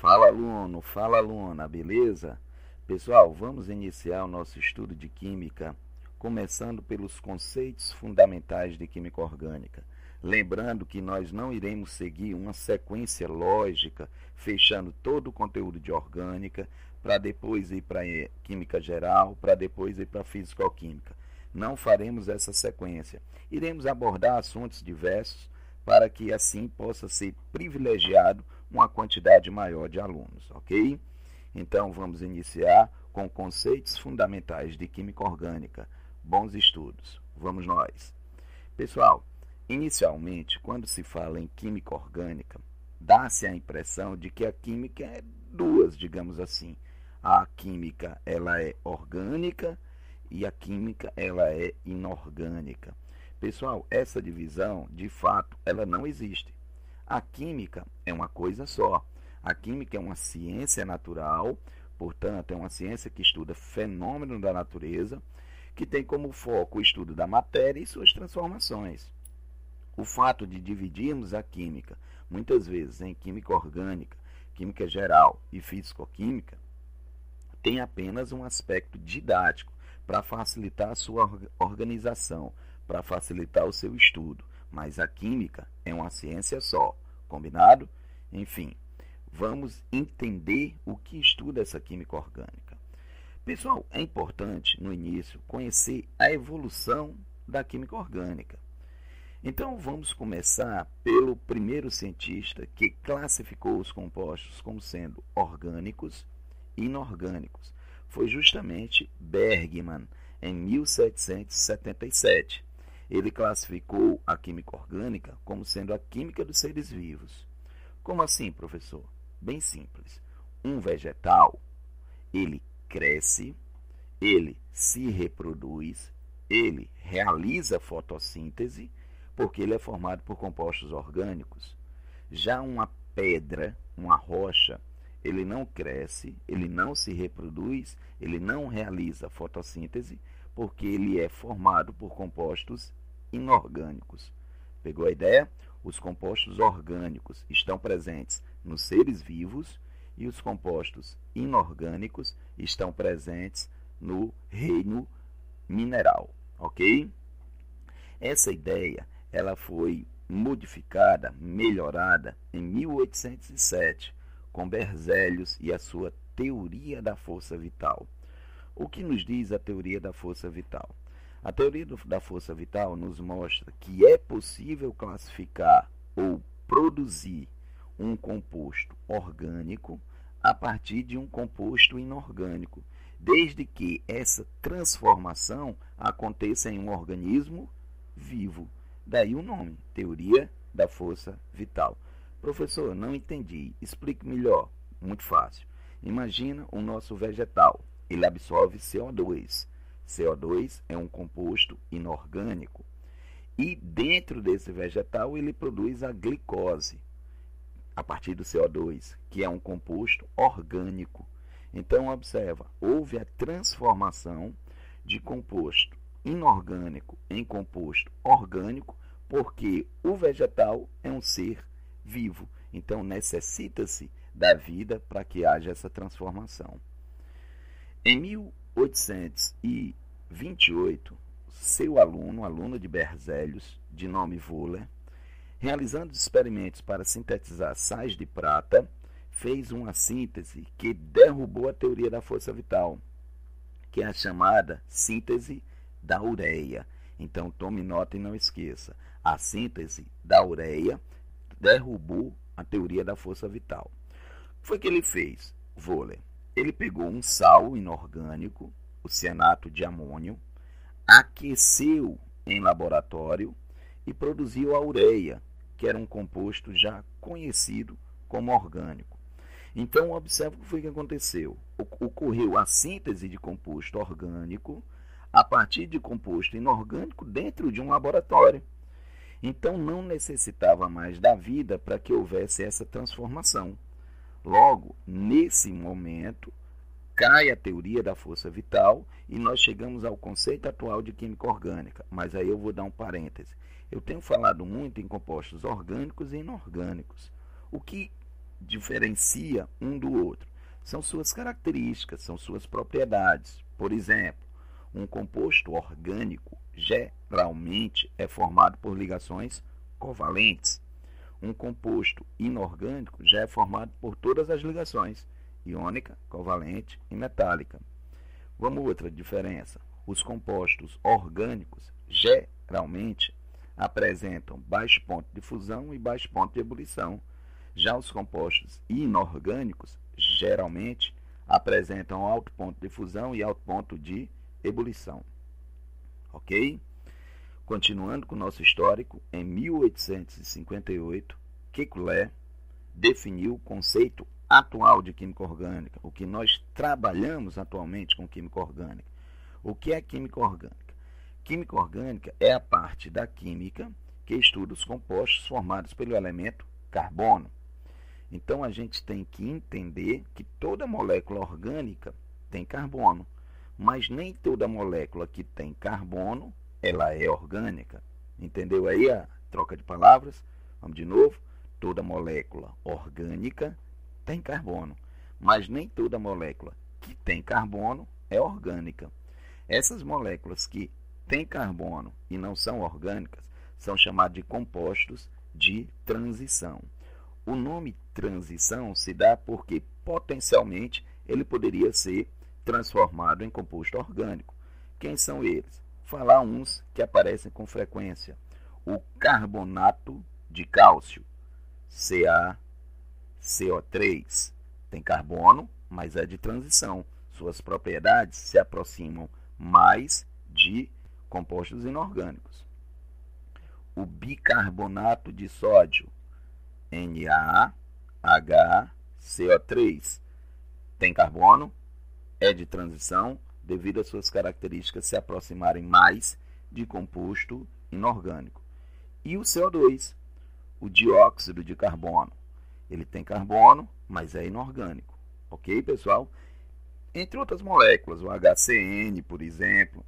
Fala aluno, fala aluna, beleza? Pessoal, vamos iniciar o nosso estudo de Química, começando pelos conceitos fundamentais de Química Orgânica. Lembrando que nós não iremos seguir uma sequência lógica, fechando todo o conteúdo de Orgânica, para depois ir para Química Geral, para depois ir para Físico-Química. Não faremos essa sequência. Iremos abordar assuntos diversos para que assim possa ser privilegiado uma quantidade maior de alunos, ok? Então vamos iniciar com conceitos fundamentais de química orgânica. Bons estudos. Vamos nós. Pessoal, inicialmente, quando se fala em química orgânica, dá-se a impressão de que a química é duas, digamos assim. A química ela é orgânica e a química ela é inorgânica. Pessoal, essa divisão, de fato, ela não existe. A química é uma coisa só. A química é uma ciência natural, portanto, é uma ciência que estuda fenômenos da natureza, que tem como foco o estudo da matéria e suas transformações. O fato de dividirmos a química, muitas vezes, em química orgânica, química geral e físico-química, tem apenas um aspecto didático para facilitar a sua organização, para facilitar o seu estudo. Mas a química é uma ciência só, combinado? Enfim, vamos entender o que estuda essa química orgânica. Pessoal, é importante no início conhecer a evolução da química orgânica. Então vamos começar pelo primeiro cientista que classificou os compostos como sendo orgânicos e inorgânicos. Foi justamente Bergman, em 1777. Ele classificou a química orgânica como sendo a química dos seres vivos. Como assim, professor? Bem simples. Um vegetal, ele cresce, ele se reproduz, ele realiza fotossíntese, porque ele é formado por compostos orgânicos. Já uma pedra, uma rocha, ele não cresce, ele não se reproduz, ele não realiza fotossíntese, porque ele é formado por compostos inorgânicos. Pegou a ideia? Os compostos orgânicos estão presentes nos seres vivos e os compostos inorgânicos estão presentes no reino mineral, ok? Essa ideia ela foi modificada, melhorada em 1807 com Berzelius e a sua teoria da força vital. O que nos diz a teoria da força vital? A teoria do, da força vital nos mostra que é possível classificar ou produzir um composto orgânico a partir de um composto inorgânico, desde que essa transformação aconteça em um organismo vivo. Daí o nome, teoria da força vital. Professor, não entendi. Explique melhor. Muito fácil. Imagina o nosso vegetal ele absorve CO2. CO2 é um composto inorgânico. E dentro desse vegetal ele produz a glicose a partir do CO2, que é um composto orgânico. Então observa, houve a transformação de composto inorgânico em composto orgânico, porque o vegetal é um ser vivo. Então necessita-se da vida para que haja essa transformação. Em 1828, seu aluno, aluno de Berzelius, de nome Wöhler, realizando experimentos para sintetizar sais de prata, fez uma síntese que derrubou a teoria da força vital, que é a chamada síntese da ureia. Então tome nota e não esqueça. A síntese da ureia derrubou a teoria da força vital. O que foi que ele fez, Wöhler? Ele pegou um sal inorgânico, o cianato de amônio, aqueceu em laboratório e produziu a ureia, que era um composto já conhecido como orgânico. Então, observe o que foi que aconteceu. Ocorreu a síntese de composto orgânico a partir de composto inorgânico dentro de um laboratório. Então, não necessitava mais da vida para que houvesse essa transformação. Logo, nesse momento, cai a teoria da força vital e nós chegamos ao conceito atual de química orgânica. Mas aí eu vou dar um parêntese. Eu tenho falado muito em compostos orgânicos e inorgânicos. O que diferencia um do outro? São suas características, são suas propriedades. Por exemplo, um composto orgânico geralmente é formado por ligações covalentes. Um composto inorgânico já é formado por todas as ligações iônica, covalente e metálica. Vamos outra diferença. Os compostos orgânicos geralmente apresentam baixo ponto de fusão e baixo ponto de ebulição. Já os compostos inorgânicos geralmente apresentam alto ponto de fusão e alto ponto de ebulição. Ok? Continuando com o nosso histórico, em 1858, Kekulé definiu o conceito atual de química orgânica, o que nós trabalhamos atualmente com química orgânica. O que é química orgânica? Química orgânica é a parte da química que estuda os compostos formados pelo elemento carbono. Então a gente tem que entender que toda molécula orgânica tem carbono, mas nem toda molécula que tem carbono ela é orgânica. Entendeu aí a troca de palavras? Vamos de novo. Toda molécula orgânica tem carbono, mas nem toda molécula que tem carbono é orgânica. Essas moléculas que têm carbono e não são orgânicas são chamadas de compostos de transição. O nome transição se dá porque potencialmente ele poderia ser transformado em composto orgânico. Quem são eles? Falar uns que aparecem com frequência. O carbonato de cálcio, CaCO3, tem carbono, mas é de transição. Suas propriedades se aproximam mais de compostos inorgânicos. O bicarbonato de sódio, NaHCO3, tem carbono, é de transição devido às suas características se aproximarem mais de composto inorgânico. E o CO2, o dióxido de carbono, ele tem carbono, mas é inorgânico. Ok, pessoal? Entre outras moléculas, o HCN, por exemplo,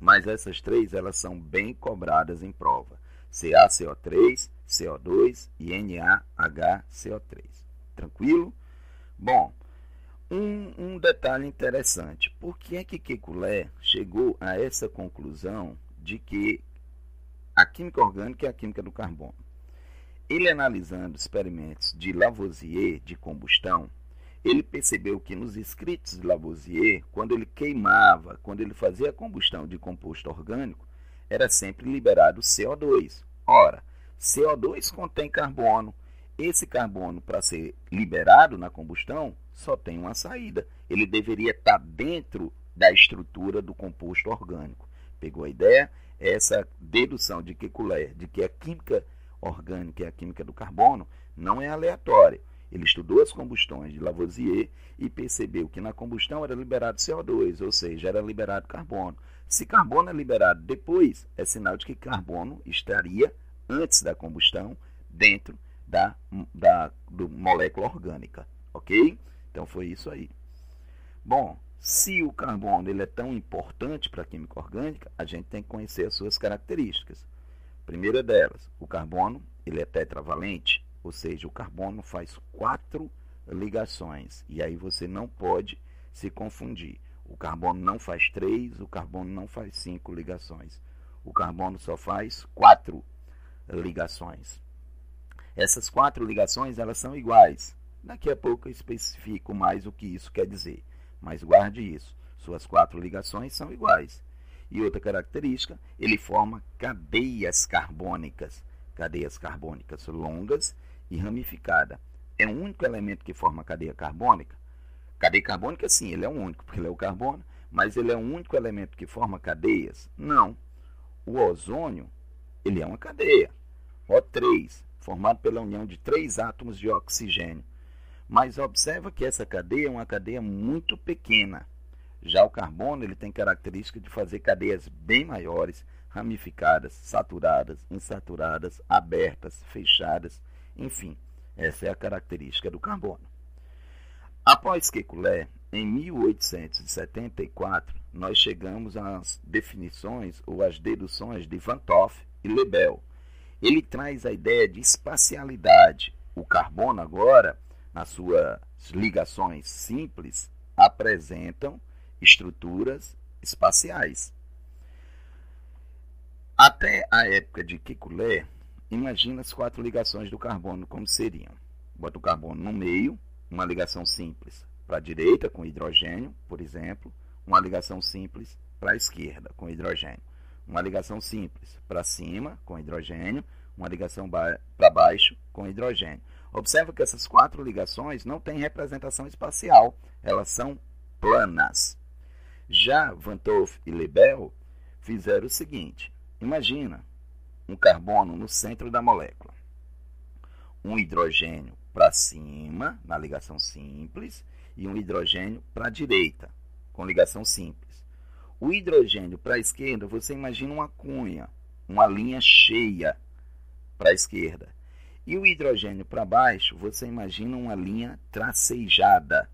mas essas três elas são bem cobradas em prova. CaCO3, CO2 e NaHCO3. Tranquilo? Bom, um, um, detalhe interessante. Por que é que Kekulé chegou a essa conclusão de que a química orgânica é a química do carbono? Ele analisando experimentos de Lavoisier de combustão, ele percebeu que nos escritos de Lavoisier, quando ele queimava, quando ele fazia a combustão de composto orgânico, era sempre liberado CO2. Ora, CO2 contém carbono. Esse carbono, para ser liberado na combustão, só tem uma saída. Ele deveria estar dentro da estrutura do composto orgânico. Pegou a ideia? Essa dedução de Kekulé, de que a química orgânica e a química do carbono não é aleatória. Ele estudou as combustões de Lavoisier e percebeu que na combustão era liberado CO2, ou seja, era liberado carbono. Se carbono é liberado depois, é sinal de que carbono estaria antes da combustão dentro da, da do molécula orgânica, ok? Então foi isso aí. Bom, se o carbono ele é tão importante para a química orgânica, a gente tem que conhecer as suas características. Primeira delas, o carbono ele é tetravalente, ou seja, o carbono faz quatro ligações. E aí você não pode se confundir. O carbono não faz três, o carbono não faz cinco ligações. O carbono só faz quatro ligações. Essas quatro ligações elas são iguais. Daqui a pouco eu especifico mais o que isso quer dizer. Mas guarde isso. Suas quatro ligações são iguais. E outra característica, ele forma cadeias carbônicas. Cadeias carbônicas longas e ramificadas. É o único elemento que forma cadeia carbônica? Cadeia carbônica, sim, ele é o único, porque ele é o carbono. Mas ele é o único elemento que forma cadeias? Não. O ozônio, ele é uma cadeia. O3, formado pela união de três átomos de oxigênio. Mas observa que essa cadeia é uma cadeia muito pequena. Já o carbono ele tem característica de fazer cadeias bem maiores, ramificadas, saturadas, insaturadas, abertas, fechadas, enfim, essa é a característica do carbono. Após Kekulé, em 1874, nós chegamos às definições ou às deduções de Van Toff e Lebel. Ele traz a ideia de espacialidade o carbono agora, nas suas ligações simples, apresentam estruturas espaciais. Até a época de Kekulé, imagina as quatro ligações do carbono como seriam. Bota o carbono no meio, uma ligação simples para a direita com hidrogênio, por exemplo, uma ligação simples para a esquerda com hidrogênio, uma ligação simples para cima com hidrogênio, uma ligação ba para baixo com hidrogênio. Observa que essas quatro ligações não têm representação espacial, elas são planas. Já Van Toff e Lebel fizeram o seguinte: imagina um carbono no centro da molécula, um hidrogênio para cima, na ligação simples, e um hidrogênio para a direita, com ligação simples. O hidrogênio para a esquerda, você imagina uma cunha, uma linha cheia para a esquerda. E o hidrogênio para baixo, você imagina uma linha tracejada.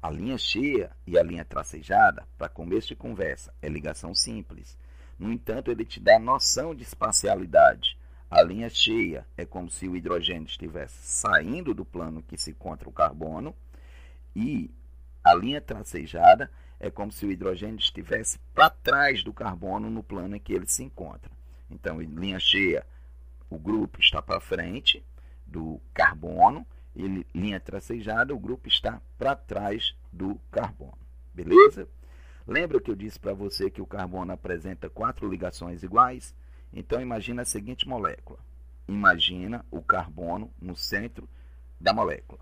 A linha cheia e a linha tracejada, para começo de conversa, é ligação simples. No entanto, ele te dá noção de espacialidade. A linha cheia é como se o hidrogênio estivesse saindo do plano que se encontra o carbono, e a linha tracejada é como se o hidrogênio estivesse para trás do carbono no plano em que ele se encontra. Então, em linha cheia, o grupo está para frente do carbono, e linha tracejada, o grupo está para trás do carbono. Beleza? Lembra que eu disse para você que o carbono apresenta quatro ligações iguais? Então imagina a seguinte molécula. Imagina o carbono no centro da molécula.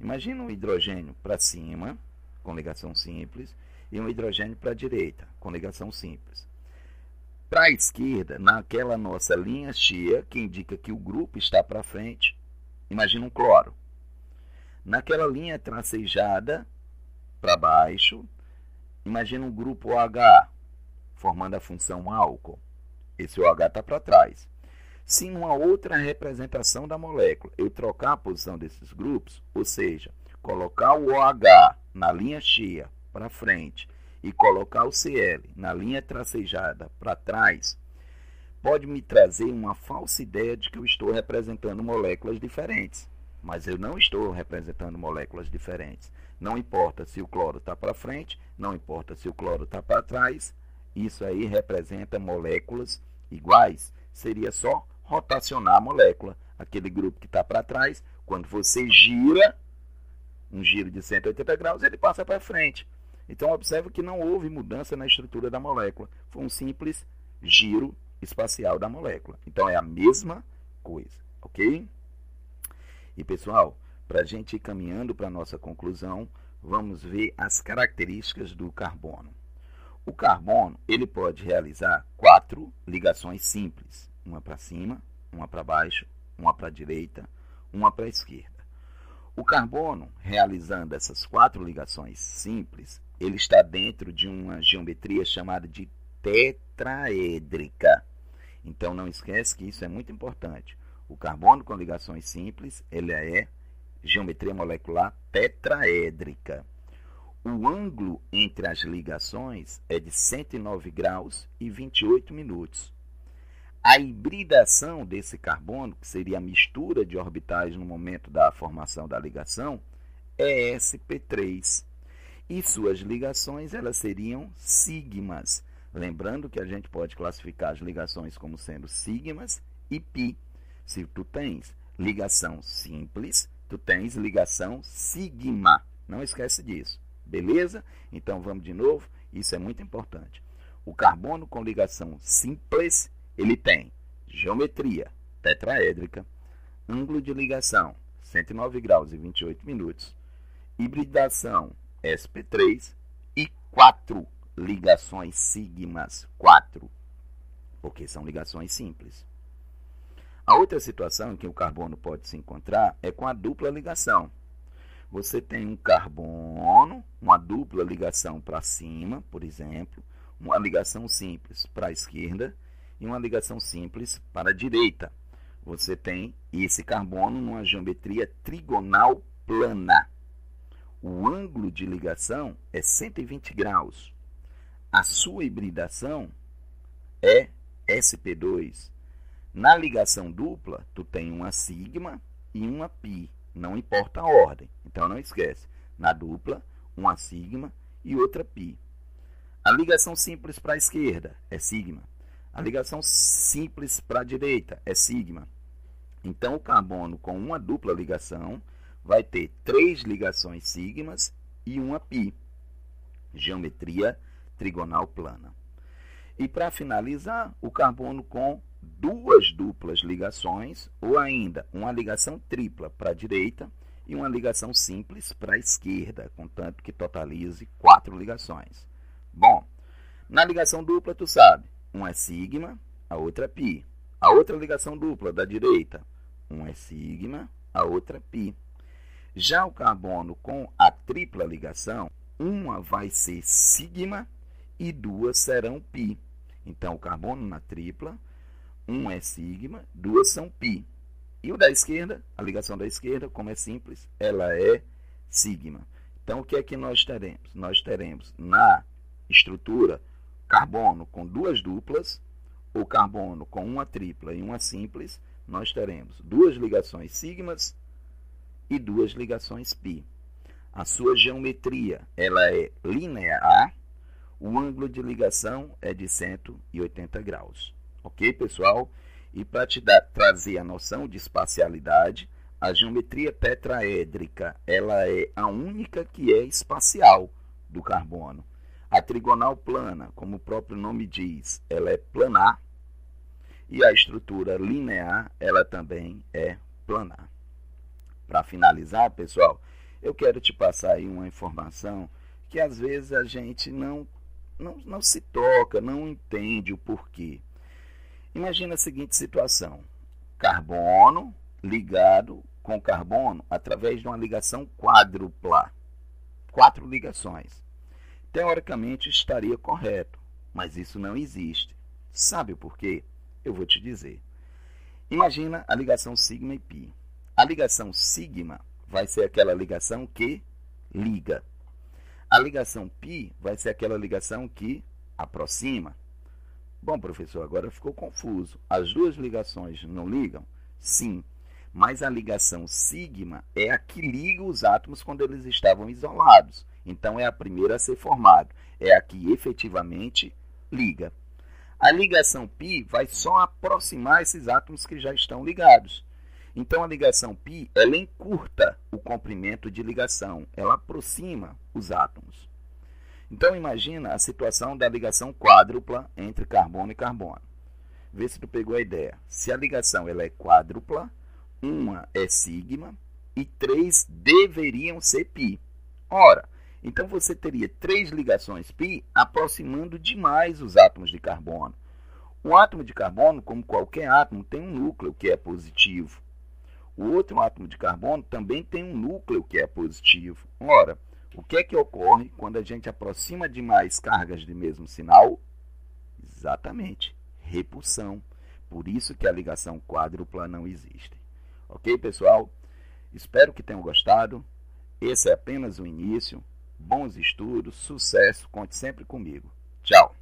Imagina um hidrogênio para cima, com ligação simples, e um hidrogênio para a direita, com ligação simples. Para a esquerda, naquela nossa linha cheia, que indica que o grupo está para frente, imagina um cloro. Naquela linha tracejada para baixo, imagina um grupo OH, formando a função álcool. Esse OH está para trás. Se numa outra representação da molécula eu trocar a posição desses grupos, ou seja, colocar o OH na linha cheia para frente e colocar o Cl na linha tracejada para trás, pode me trazer uma falsa ideia de que eu estou representando moléculas diferentes. Mas eu não estou representando moléculas diferentes. Não importa se o cloro está para frente, não importa se o cloro está para trás, isso aí representa moléculas iguais. Seria só rotacionar a molécula. Aquele grupo que está para trás, quando você gira, um giro de 180 graus, ele passa para frente. Então, observe que não houve mudança na estrutura da molécula. Foi um simples giro espacial da molécula. Então, é a mesma coisa, ok? E, pessoal, para a gente ir caminhando para a nossa conclusão, vamos ver as características do carbono. O carbono ele pode realizar quatro ligações simples, uma para cima, uma para baixo, uma para a direita, uma para a esquerda. O carbono, realizando essas quatro ligações simples, ele está dentro de uma geometria chamada de tetraédrica. Então não esquece que isso é muito importante. O carbono com ligações simples, ele é geometria molecular tetraédrica. O ângulo entre as ligações é de 109 graus e 28 minutos. A hibridação desse carbono, que seria a mistura de orbitais no momento da formação da ligação, é sp3 e suas ligações elas seriam sigmas. Lembrando que a gente pode classificar as ligações como sendo sigmas e pi. Se tu tens ligação simples, tu tens ligação sigma. Não esquece disso. Beleza? Então vamos de novo. Isso é muito importante. O carbono com ligação simples, ele tem geometria tetraédrica, ângulo de ligação 109 graus e 28 minutos, hibridação SP3 e quatro ligações sigmas. Quatro. Porque são ligações simples. A outra situação em que o carbono pode se encontrar é com a dupla ligação. Você tem um carbono, uma dupla ligação para cima, por exemplo, uma ligação simples para a esquerda e uma ligação simples para a direita. Você tem esse carbono numa geometria trigonal plana o ângulo de ligação é 120 graus. A sua hibridação é SP2. Na ligação dupla, tu tem uma sigma e uma pi. Não importa a ordem. Então não esquece. Na dupla, uma sigma e outra pi. A ligação simples para a esquerda é sigma. A ligação simples para a direita é sigma. Então, o carbono com uma dupla ligação vai ter três ligações sigmas e uma pi. Geometria trigonal plana. E para finalizar, o carbono com duas duplas ligações, ou ainda uma ligação tripla para a direita e uma ligação simples para a esquerda, contanto que totalize quatro ligações. Bom, na ligação dupla, tu sabe, uma é sigma, a outra é pi. A outra ligação dupla da direita, uma é sigma, a outra é pi. Já o carbono com a tripla ligação, uma vai ser sigma e duas serão π. Então, o carbono na tripla, um é sigma, duas são π. E o da esquerda, a ligação da esquerda, como é simples, ela é sigma. Então, o que é que nós teremos? Nós teremos na estrutura carbono com duas duplas, ou carbono com uma tripla e uma simples, nós teremos duas ligações sigmas e duas ligações π. A sua geometria ela é linear o ângulo de ligação é de 180 graus. Ok, pessoal? E para te dar, trazer a noção de espacialidade, a geometria tetraédrica ela é a única que é espacial do carbono. A trigonal plana, como o próprio nome diz, ela é planar. E a estrutura linear, ela também é planar. Para finalizar, pessoal, eu quero te passar aí uma informação que às vezes a gente não não, não se toca, não entende o porquê. Imagina a seguinte situação: carbono ligado com carbono através de uma ligação quádrupla. Quatro ligações. Teoricamente estaria correto, mas isso não existe. Sabe o porquê? Eu vou te dizer. Imagina a ligação sigma e pi. A ligação sigma vai ser aquela ligação que liga. A ligação π vai ser aquela ligação que aproxima. Bom, professor, agora ficou confuso. As duas ligações não ligam? Sim, mas a ligação sigma é a que liga os átomos quando eles estavam isolados. Então é a primeira a ser formada, é a que efetivamente liga. A ligação π vai só aproximar esses átomos que já estão ligados. Então a ligação π ela encurta o comprimento de ligação, ela aproxima os átomos. Então imagina a situação da ligação quádrupla entre carbono e carbono. Vê se tu pegou a ideia. Se a ligação ela é quádrupla, uma é sigma e três deveriam ser π. Ora, então você teria três ligações π aproximando demais os átomos de carbono. O átomo de carbono, como qualquer átomo, tem um núcleo que é positivo o outro átomo de carbono também tem um núcleo que é positivo. Ora, o que é que ocorre quando a gente aproxima demais cargas de mesmo sinal? Exatamente, repulsão. Por isso que a ligação quádrupla não existe. Ok, pessoal? Espero que tenham gostado. Esse é apenas o início. Bons estudos, sucesso, conte sempre comigo. Tchau!